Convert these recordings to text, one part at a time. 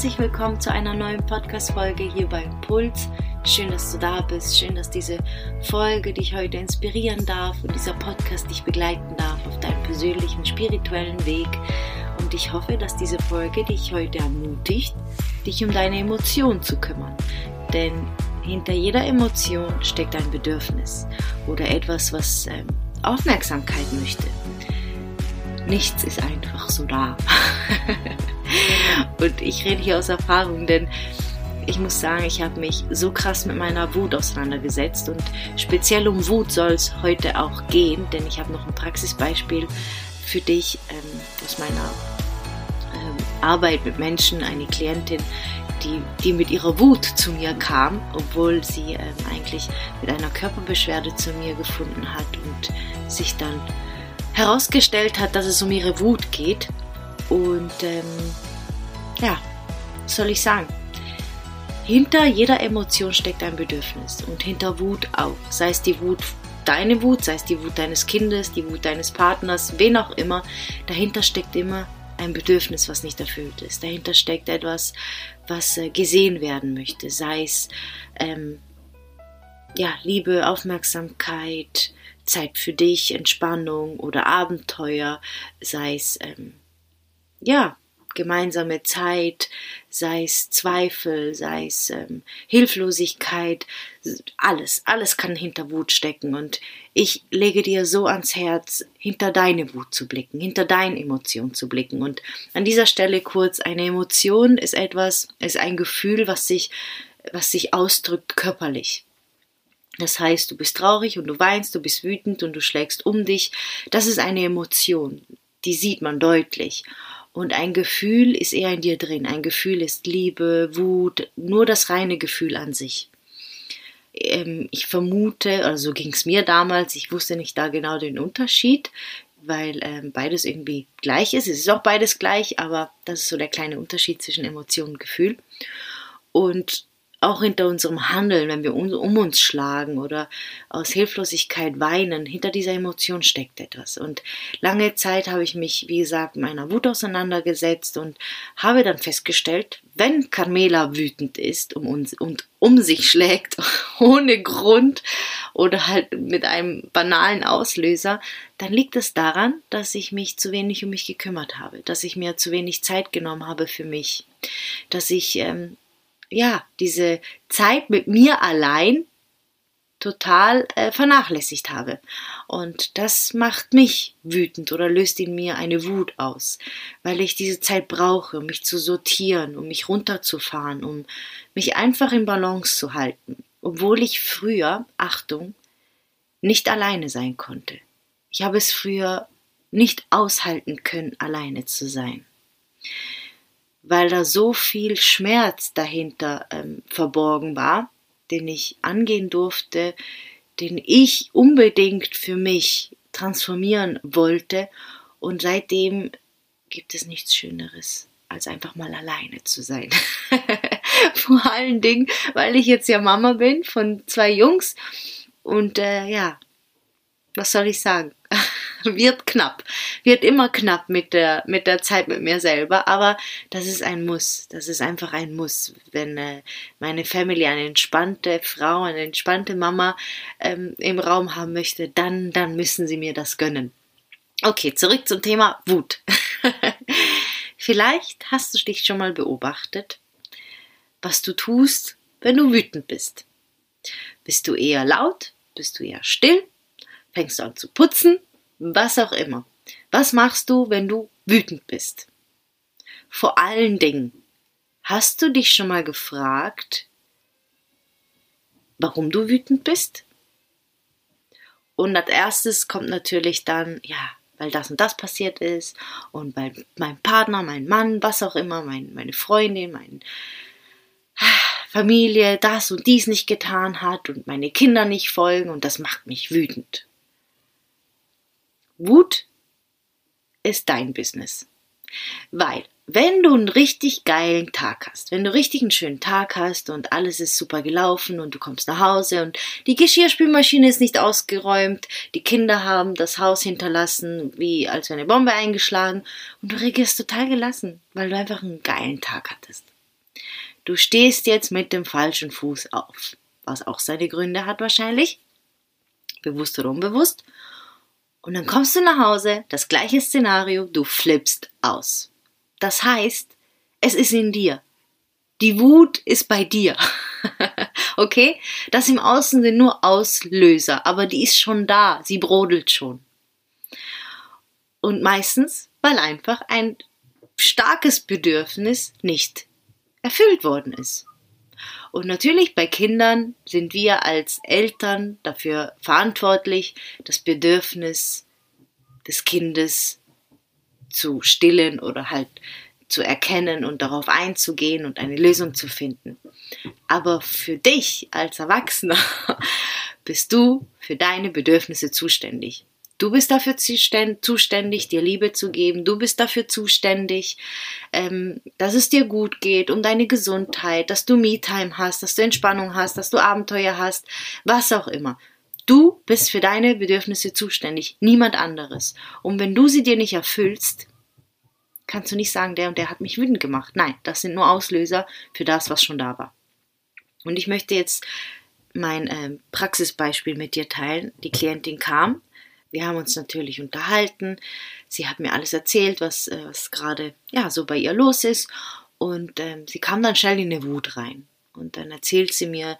herzlich willkommen zu einer neuen Podcast-Folge hier bei Impuls. Schön, dass du da bist. Schön, dass diese Folge dich heute inspirieren darf und dieser Podcast dich begleiten darf auf deinem persönlichen spirituellen Weg. Und ich hoffe, dass diese Folge dich heute ermutigt, dich um deine Emotionen zu kümmern. Denn hinter jeder Emotion steckt ein Bedürfnis oder etwas, was ähm, Aufmerksamkeit möchte. Nichts ist einfach so da. Und ich rede hier aus Erfahrung, denn ich muss sagen, ich habe mich so krass mit meiner Wut auseinandergesetzt und speziell um Wut soll es heute auch gehen, denn ich habe noch ein Praxisbeispiel für dich ähm, aus meiner ähm, Arbeit mit Menschen, eine Klientin, die, die mit ihrer Wut zu mir kam, obwohl sie ähm, eigentlich mit einer Körperbeschwerde zu mir gefunden hat und sich dann herausgestellt hat, dass es um ihre Wut geht. Und ähm, ja, was soll ich sagen? Hinter jeder Emotion steckt ein Bedürfnis und hinter Wut auch. Sei es die Wut deine Wut, sei es die Wut deines Kindes, die Wut deines Partners, wen auch immer, dahinter steckt immer ein Bedürfnis, was nicht erfüllt ist. Dahinter steckt etwas, was äh, gesehen werden möchte, sei es ähm, ja, Liebe, Aufmerksamkeit, Zeit für dich, Entspannung oder Abenteuer, sei es ähm, ja, gemeinsame Zeit, sei es Zweifel, sei es ähm, Hilflosigkeit, alles, alles kann hinter Wut stecken und ich lege dir so ans Herz, hinter deine Wut zu blicken, hinter deine Emotion zu blicken und an dieser Stelle kurz, eine Emotion ist etwas, ist ein Gefühl, was sich, was sich ausdrückt körperlich. Das heißt, du bist traurig und du weinst, du bist wütend und du schlägst um dich. Das ist eine Emotion, die sieht man deutlich. Und ein Gefühl ist eher in dir drin. Ein Gefühl ist Liebe, Wut, nur das reine Gefühl an sich. Ähm, ich vermute, also so ging es mir damals, ich wusste nicht da genau den Unterschied, weil ähm, beides irgendwie gleich ist. Es ist auch beides gleich, aber das ist so der kleine Unterschied zwischen Emotion und Gefühl. Und auch hinter unserem Handeln, wenn wir um uns schlagen oder aus Hilflosigkeit weinen, hinter dieser Emotion steckt etwas. Und lange Zeit habe ich mich, wie gesagt, meiner Wut auseinandergesetzt und habe dann festgestellt, wenn Carmela wütend ist um uns und um sich schlägt, ohne Grund oder halt mit einem banalen Auslöser, dann liegt es daran, dass ich mich zu wenig um mich gekümmert habe, dass ich mir zu wenig Zeit genommen habe für mich, dass ich ähm, ja, diese Zeit mit mir allein total äh, vernachlässigt habe. Und das macht mich wütend oder löst in mir eine Wut aus, weil ich diese Zeit brauche, um mich zu sortieren, um mich runterzufahren, um mich einfach in Balance zu halten. Obwohl ich früher, Achtung, nicht alleine sein konnte. Ich habe es früher nicht aushalten können, alleine zu sein weil da so viel Schmerz dahinter ähm, verborgen war, den ich angehen durfte, den ich unbedingt für mich transformieren wollte. Und seitdem gibt es nichts Schöneres, als einfach mal alleine zu sein. Vor allen Dingen, weil ich jetzt ja Mama bin von zwei Jungs. Und äh, ja, was soll ich sagen? wird knapp, wird immer knapp mit der, mit der Zeit mit mir selber, aber das ist ein Muss, das ist einfach ein Muss. Wenn äh, meine Family eine entspannte Frau, eine entspannte Mama ähm, im Raum haben möchte, dann, dann müssen sie mir das gönnen. Okay, zurück zum Thema Wut. Vielleicht hast du dich schon mal beobachtet, was du tust, wenn du wütend bist. Bist du eher laut? Bist du eher still? Fängst du an zu putzen? Was auch immer. Was machst du, wenn du wütend bist? Vor allen Dingen, hast du dich schon mal gefragt, warum du wütend bist? Und als erstes kommt natürlich dann, ja, weil das und das passiert ist und weil mein Partner, mein Mann, was auch immer, mein, meine Freundin, meine Familie das und dies nicht getan hat und meine Kinder nicht folgen und das macht mich wütend. Wut ist dein Business. Weil, wenn du einen richtig geilen Tag hast, wenn du richtig einen schönen Tag hast und alles ist super gelaufen und du kommst nach Hause und die Geschirrspülmaschine ist nicht ausgeräumt, die Kinder haben das Haus hinterlassen, wie als wäre eine Bombe eingeschlagen und du reagierst total gelassen, weil du einfach einen geilen Tag hattest. du stehst jetzt mit dem falschen Fuß auf, was auch seine Gründe hat wahrscheinlich, bewusst oder unbewusst. Und dann kommst du nach Hause, das gleiche Szenario, du flippst aus. Das heißt, es ist in dir. Die Wut ist bei dir. okay? Das im Außen sind nur Auslöser, aber die ist schon da, sie brodelt schon. Und meistens, weil einfach ein starkes Bedürfnis nicht erfüllt worden ist. Und natürlich bei Kindern sind wir als Eltern dafür verantwortlich, das Bedürfnis des Kindes zu stillen oder halt zu erkennen und darauf einzugehen und eine Lösung zu finden. Aber für dich als Erwachsener bist du für deine Bedürfnisse zuständig. Du bist dafür zuständig, dir Liebe zu geben. Du bist dafür zuständig, ähm, dass es dir gut geht, um deine Gesundheit, dass du Me-Time hast, dass du Entspannung hast, dass du Abenteuer hast, was auch immer. Du bist für deine Bedürfnisse zuständig, niemand anderes. Und wenn du sie dir nicht erfüllst, kannst du nicht sagen, der und der hat mich wütend gemacht. Nein, das sind nur Auslöser für das, was schon da war. Und ich möchte jetzt mein äh, Praxisbeispiel mit dir teilen. Die Klientin kam wir haben uns natürlich unterhalten. Sie hat mir alles erzählt, was, äh, was gerade ja, so bei ihr los ist. Und ähm, sie kam dann schnell in eine Wut rein. Und dann erzählt sie mir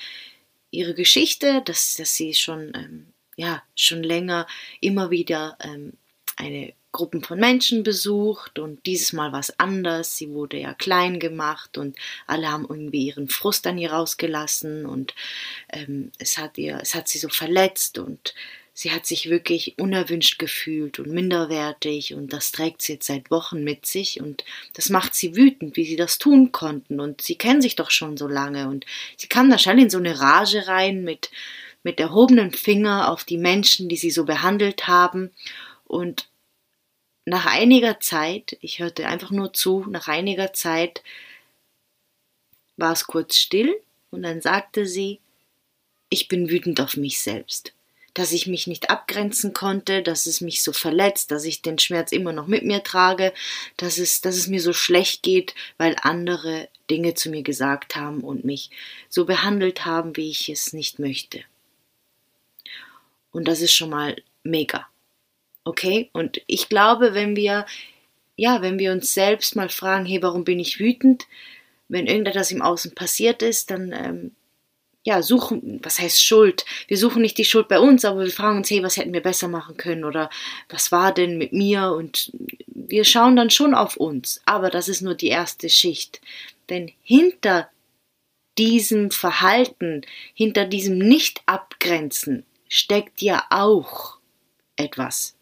ihre Geschichte, dass, dass sie schon, ähm, ja, schon länger immer wieder ähm, eine Gruppen von Menschen besucht und dieses Mal war es anders. Sie wurde ja klein gemacht und alle haben irgendwie ihren Frust an ihr rausgelassen und ähm, es hat ihr, es hat sie so verletzt und sie hat sich wirklich unerwünscht gefühlt und minderwertig und das trägt sie jetzt seit Wochen mit sich und das macht sie wütend, wie sie das tun konnten. Und sie kennen sich doch schon so lange und sie kam da schnell in so eine Rage rein mit mit erhobenen Finger auf die Menschen, die sie so behandelt haben. Und nach einiger Zeit, ich hörte einfach nur zu, nach einiger Zeit war es kurz still und dann sagte sie, ich bin wütend auf mich selbst dass ich mich nicht abgrenzen konnte, dass es mich so verletzt, dass ich den Schmerz immer noch mit mir trage, dass es, dass es mir so schlecht geht, weil andere Dinge zu mir gesagt haben und mich so behandelt haben, wie ich es nicht möchte. Und das ist schon mal mega. Okay? Und ich glaube, wenn wir, ja, wenn wir uns selbst mal fragen, hey, warum bin ich wütend? Wenn irgendetwas im Außen passiert ist, dann ähm, ja, suchen, was heißt Schuld? Wir suchen nicht die Schuld bei uns, aber wir fragen uns, hey, was hätten wir besser machen können oder was war denn mit mir? Und wir schauen dann schon auf uns, aber das ist nur die erste Schicht. Denn hinter diesem Verhalten, hinter diesem Nicht-Abgrenzen steckt ja auch etwas.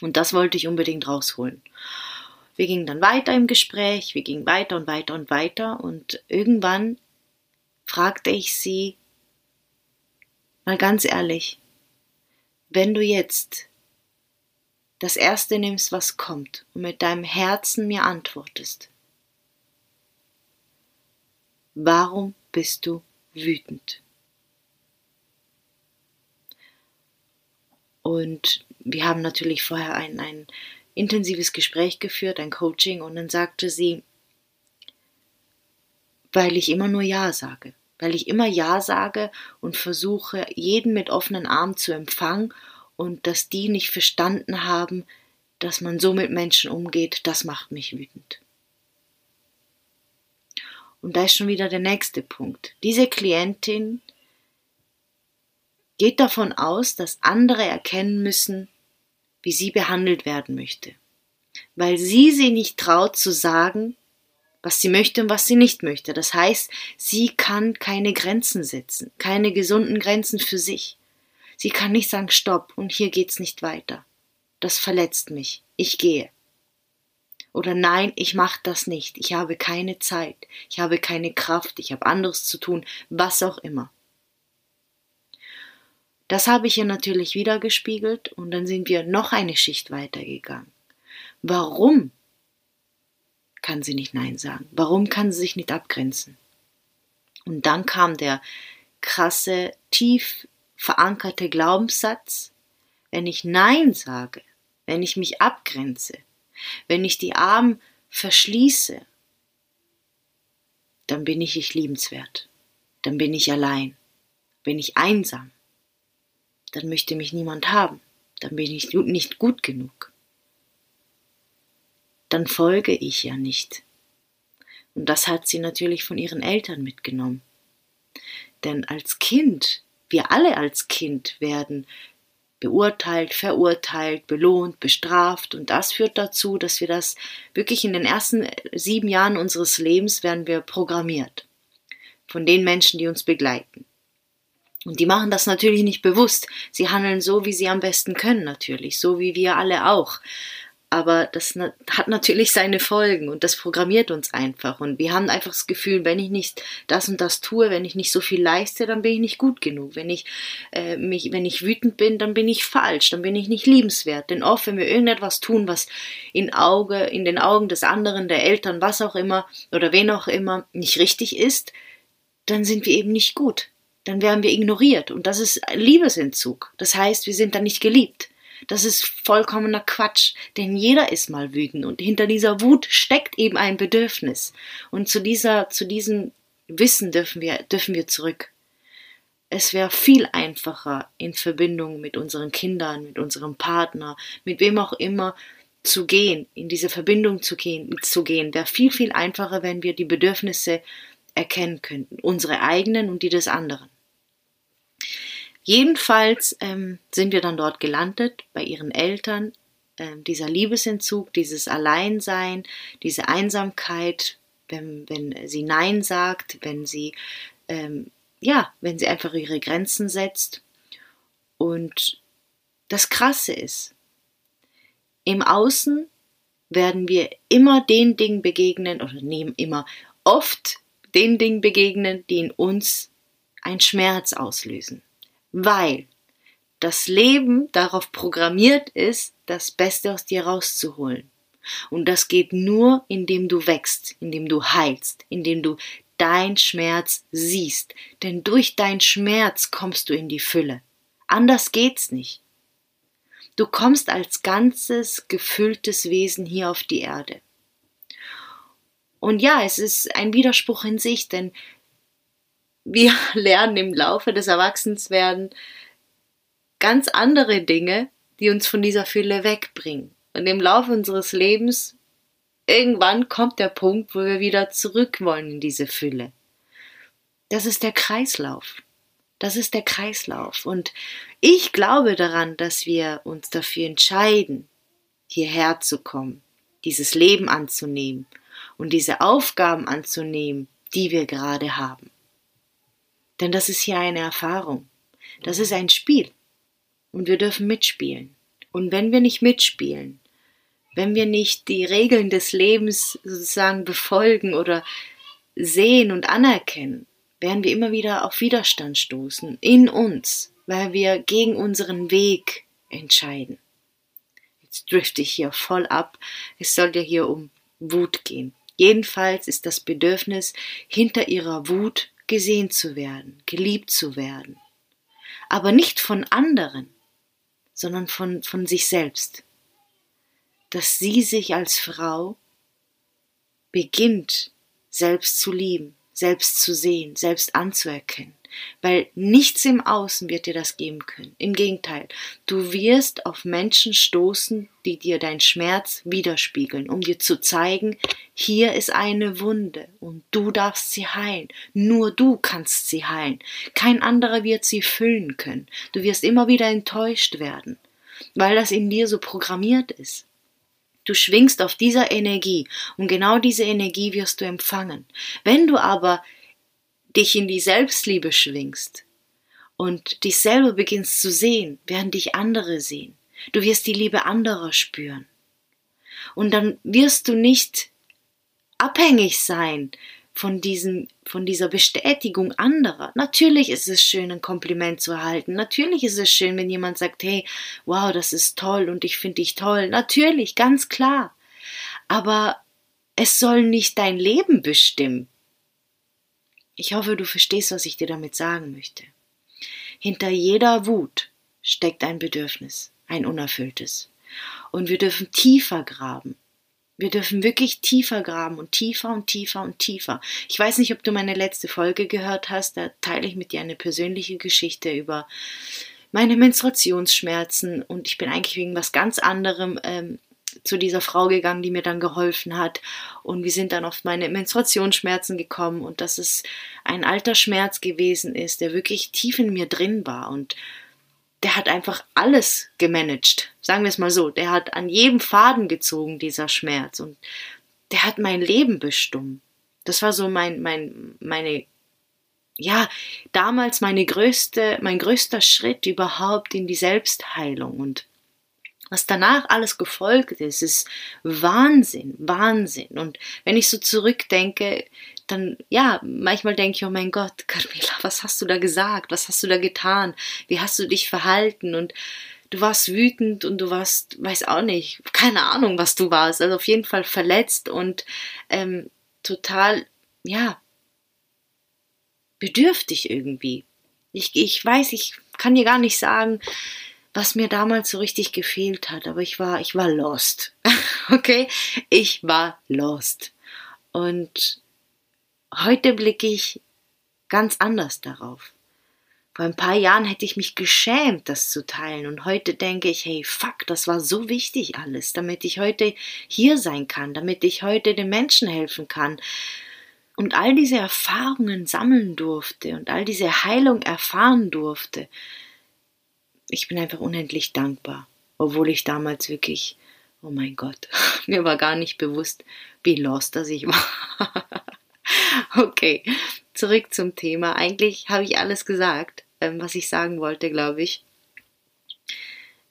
Und das wollte ich unbedingt rausholen. Wir gingen dann weiter im Gespräch, wir gingen weiter und weiter und weiter und irgendwann fragte ich sie, mal ganz ehrlich, wenn du jetzt das Erste nimmst, was kommt, und mit deinem Herzen mir antwortest, warum bist du wütend? Und wir haben natürlich vorher ein, ein intensives Gespräch geführt, ein Coaching, und dann sagte sie, weil ich immer nur Ja sage weil ich immer Ja sage und versuche, jeden mit offenen Armen zu empfangen und dass die nicht verstanden haben, dass man so mit Menschen umgeht, das macht mich wütend. Und da ist schon wieder der nächste Punkt. Diese Klientin geht davon aus, dass andere erkennen müssen, wie sie behandelt werden möchte, weil sie sie nicht traut zu sagen, was sie möchte und was sie nicht möchte. Das heißt, sie kann keine Grenzen setzen, keine gesunden Grenzen für sich. Sie kann nicht sagen, stopp und hier geht's nicht weiter. Das verletzt mich. Ich gehe. Oder nein, ich mache das nicht. Ich habe keine Zeit. Ich habe keine Kraft. Ich habe anderes zu tun. Was auch immer. Das habe ich ihr natürlich wieder gespiegelt und dann sind wir noch eine Schicht weitergegangen. Warum kann sie nicht Nein sagen? Warum kann sie sich nicht abgrenzen? Und dann kam der krasse, tief verankerte Glaubenssatz, wenn ich Nein sage, wenn ich mich abgrenze, wenn ich die Arme verschließe, dann bin ich nicht liebenswert. Dann bin ich allein. Bin ich einsam. Dann möchte mich niemand haben. Dann bin ich nicht gut genug. Dann folge ich ja nicht. Und das hat sie natürlich von ihren Eltern mitgenommen. Denn als Kind, wir alle als Kind werden beurteilt, verurteilt, belohnt, bestraft. Und das führt dazu, dass wir das wirklich in den ersten sieben Jahren unseres Lebens werden wir programmiert. Von den Menschen, die uns begleiten. Und die machen das natürlich nicht bewusst. Sie handeln so, wie sie am besten können, natürlich. So wie wir alle auch aber das hat natürlich seine Folgen und das programmiert uns einfach. Und wir haben einfach das Gefühl, wenn ich nicht das und das tue, wenn ich nicht so viel leiste, dann bin ich nicht gut genug. Wenn ich äh, mich, wenn ich wütend bin, dann bin ich falsch, dann bin ich nicht liebenswert. Denn oft, wenn wir irgendetwas tun, was in Auge, in den Augen des anderen, der Eltern, was auch immer oder wen auch immer nicht richtig ist, dann sind wir eben nicht gut. Dann werden wir ignoriert und das ist Liebesentzug. Das heißt, wir sind dann nicht geliebt. Das ist vollkommener Quatsch, denn jeder ist mal wütend und hinter dieser Wut steckt eben ein Bedürfnis. Und zu dieser, zu diesem Wissen dürfen wir, dürfen wir zurück. Es wäre viel einfacher in Verbindung mit unseren Kindern, mit unserem Partner, mit wem auch immer zu gehen, in diese Verbindung zu gehen, zu gehen, wäre viel, viel einfacher, wenn wir die Bedürfnisse erkennen könnten, unsere eigenen und die des anderen. Jedenfalls ähm, sind wir dann dort gelandet bei ihren Eltern. Ähm, dieser Liebesentzug, dieses Alleinsein, diese Einsamkeit, wenn, wenn sie Nein sagt, wenn sie ähm, ja, wenn sie einfach ihre Grenzen setzt. Und das Krasse ist, im Außen werden wir immer den Dingen begegnen, oder nehmen immer oft den Dingen begegnen, die in uns einen Schmerz auslösen weil das Leben darauf programmiert ist, das Beste aus dir rauszuholen. Und das geht nur, indem du wächst, indem du heilst, indem du dein Schmerz siehst. Denn durch dein Schmerz kommst du in die Fülle. Anders geht's nicht. Du kommst als ganzes, gefülltes Wesen hier auf die Erde. Und ja, es ist ein Widerspruch in sich, denn wir lernen im Laufe des Erwachsenswerden ganz andere Dinge, die uns von dieser Fülle wegbringen. Und im Laufe unseres Lebens irgendwann kommt der Punkt, wo wir wieder zurück wollen in diese Fülle. Das ist der Kreislauf. Das ist der Kreislauf. Und ich glaube daran, dass wir uns dafür entscheiden, hierher zu kommen, dieses Leben anzunehmen und diese Aufgaben anzunehmen, die wir gerade haben. Denn das ist hier eine Erfahrung. Das ist ein Spiel. Und wir dürfen mitspielen. Und wenn wir nicht mitspielen, wenn wir nicht die Regeln des Lebens sozusagen befolgen oder sehen und anerkennen, werden wir immer wieder auf Widerstand stoßen in uns, weil wir gegen unseren Weg entscheiden. Jetzt drifte ich hier voll ab. Es soll ja hier um Wut gehen. Jedenfalls ist das Bedürfnis hinter ihrer Wut gesehen zu werden, geliebt zu werden. Aber nicht von anderen, sondern von, von sich selbst. Dass sie sich als Frau beginnt, selbst zu lieben, selbst zu sehen, selbst anzuerkennen weil nichts im Außen wird dir das geben können. Im Gegenteil, du wirst auf Menschen stoßen, die dir dein Schmerz widerspiegeln, um dir zu zeigen, hier ist eine Wunde und du darfst sie heilen. Nur du kannst sie heilen. Kein anderer wird sie füllen können. Du wirst immer wieder enttäuscht werden, weil das in dir so programmiert ist. Du schwingst auf dieser Energie und genau diese Energie wirst du empfangen. Wenn du aber dich in die Selbstliebe schwingst und dich selber beginnst zu sehen, während dich andere sehen. Du wirst die Liebe anderer spüren. Und dann wirst du nicht abhängig sein von diesem, von dieser Bestätigung anderer. Natürlich ist es schön, ein Kompliment zu erhalten. Natürlich ist es schön, wenn jemand sagt, hey, wow, das ist toll und ich finde dich toll. Natürlich, ganz klar. Aber es soll nicht dein Leben bestimmen. Ich hoffe, du verstehst, was ich dir damit sagen möchte. Hinter jeder Wut steckt ein Bedürfnis, ein unerfülltes. Und wir dürfen tiefer graben. wir dürfen wirklich tiefer graben und tiefer und tiefer und tiefer. Ich weiß nicht, ob du meine letzte Folge gehört hast, da teile ich mit dir eine persönliche Geschichte über meine Menstruationsschmerzen und ich bin eigentlich wegen was ganz anderem ähm, zu dieser Frau gegangen, die mir dann geholfen hat und wir sind dann auf meine Menstruationsschmerzen gekommen und dass es ein alter Schmerz gewesen ist, der wirklich tief in mir drin war und der hat einfach alles gemanagt. Sagen wir es mal so. Der hat an jedem Faden gezogen, dieser Schmerz. Und der hat mein Leben bestimmt. Das war so mein, mein, meine, ja, damals meine größte, mein größter Schritt überhaupt in die Selbstheilung. Und was danach alles gefolgt ist, ist Wahnsinn, Wahnsinn. Und wenn ich so zurückdenke, dann, ja, manchmal denke ich, oh mein Gott, Carmela, was hast du da gesagt? Was hast du da getan? Wie hast du dich verhalten? Und du warst wütend und du warst, weiß auch nicht, keine Ahnung, was du warst. Also auf jeden Fall verletzt und ähm, total, ja, bedürftig irgendwie. Ich, ich weiß, ich kann dir gar nicht sagen, was mir damals so richtig gefehlt hat, aber ich war, ich war lost. okay? Ich war lost. Und heute blicke ich ganz anders darauf. Vor ein paar Jahren hätte ich mich geschämt, das zu teilen. Und heute denke ich, hey, fuck, das war so wichtig alles, damit ich heute hier sein kann, damit ich heute den Menschen helfen kann. Und all diese Erfahrungen sammeln durfte und all diese Heilung erfahren durfte. Ich bin einfach unendlich dankbar, obwohl ich damals wirklich, oh mein Gott, mir war gar nicht bewusst, wie lost das ich war. Okay, zurück zum Thema. Eigentlich habe ich alles gesagt, ähm, was ich sagen wollte, glaube ich.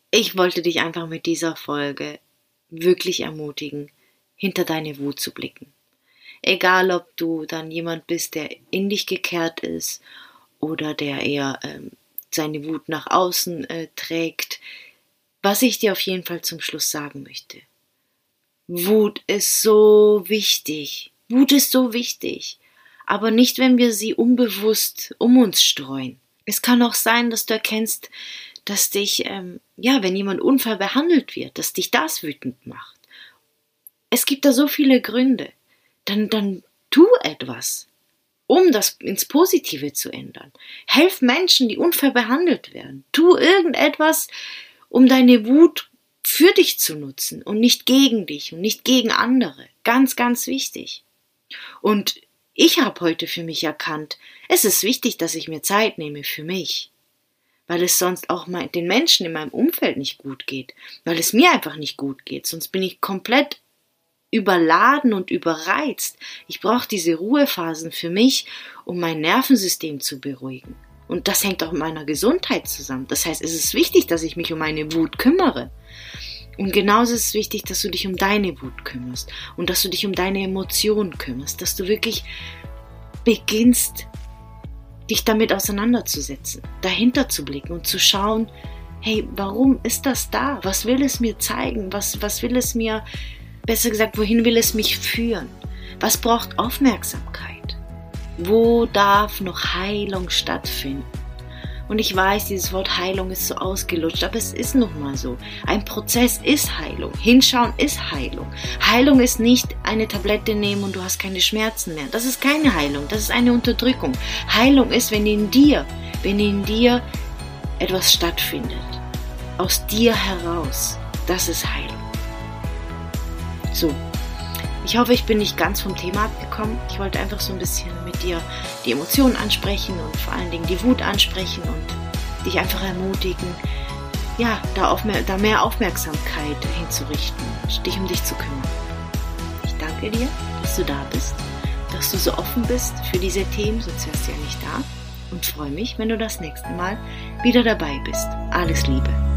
Ich wollte dich einfach mit dieser Folge wirklich ermutigen, hinter deine Wut zu blicken. Egal, ob du dann jemand bist, der in dich gekehrt ist oder der eher ähm, seine Wut nach außen äh, trägt. Was ich dir auf jeden Fall zum Schluss sagen möchte. Wut ist so wichtig. Wut ist so wichtig aber nicht, wenn wir sie unbewusst um uns streuen. Es kann auch sein, dass du erkennst, dass dich, ähm, ja, wenn jemand unfair behandelt wird, dass dich das wütend macht. Es gibt da so viele Gründe. Dann, dann tu etwas, um das ins Positive zu ändern. Helf Menschen, die unfair behandelt werden. Tu irgendetwas, um deine Wut für dich zu nutzen und nicht gegen dich und nicht gegen andere. Ganz, ganz wichtig. Und ich habe heute für mich erkannt, es ist wichtig, dass ich mir Zeit nehme für mich, weil es sonst auch den Menschen in meinem Umfeld nicht gut geht, weil es mir einfach nicht gut geht, sonst bin ich komplett überladen und überreizt. Ich brauche diese Ruhephasen für mich, um mein Nervensystem zu beruhigen. Und das hängt auch mit meiner Gesundheit zusammen. Das heißt, es ist wichtig, dass ich mich um meine Wut kümmere. Und genauso ist es wichtig, dass du dich um deine Wut kümmerst und dass du dich um deine Emotionen kümmerst, dass du wirklich beginnst, dich damit auseinanderzusetzen, dahinter zu blicken und zu schauen, hey, warum ist das da? Was will es mir zeigen? Was, was will es mir, besser gesagt, wohin will es mich führen? Was braucht Aufmerksamkeit? Wo darf noch Heilung stattfinden? Und ich weiß, dieses Wort Heilung ist so ausgelutscht, aber es ist nun mal so. Ein Prozess ist Heilung. Hinschauen ist Heilung. Heilung ist nicht eine Tablette nehmen und du hast keine Schmerzen mehr. Das ist keine Heilung, das ist eine Unterdrückung. Heilung ist, wenn in dir, wenn in dir etwas stattfindet. Aus dir heraus. Das ist Heilung. So, ich hoffe, ich bin nicht ganz vom Thema abgekommen. Ich wollte einfach so ein bisschen mit dir die Emotionen ansprechen und vor allen Dingen die Wut ansprechen und dich einfach ermutigen, ja, da, auf mehr, da mehr Aufmerksamkeit hinzurichten, dich um dich zu kümmern. Ich danke dir, dass du da bist, dass du so offen bist für diese Themen, sonst wärst du ja nicht da und freue mich, wenn du das nächste Mal wieder dabei bist. Alles Liebe.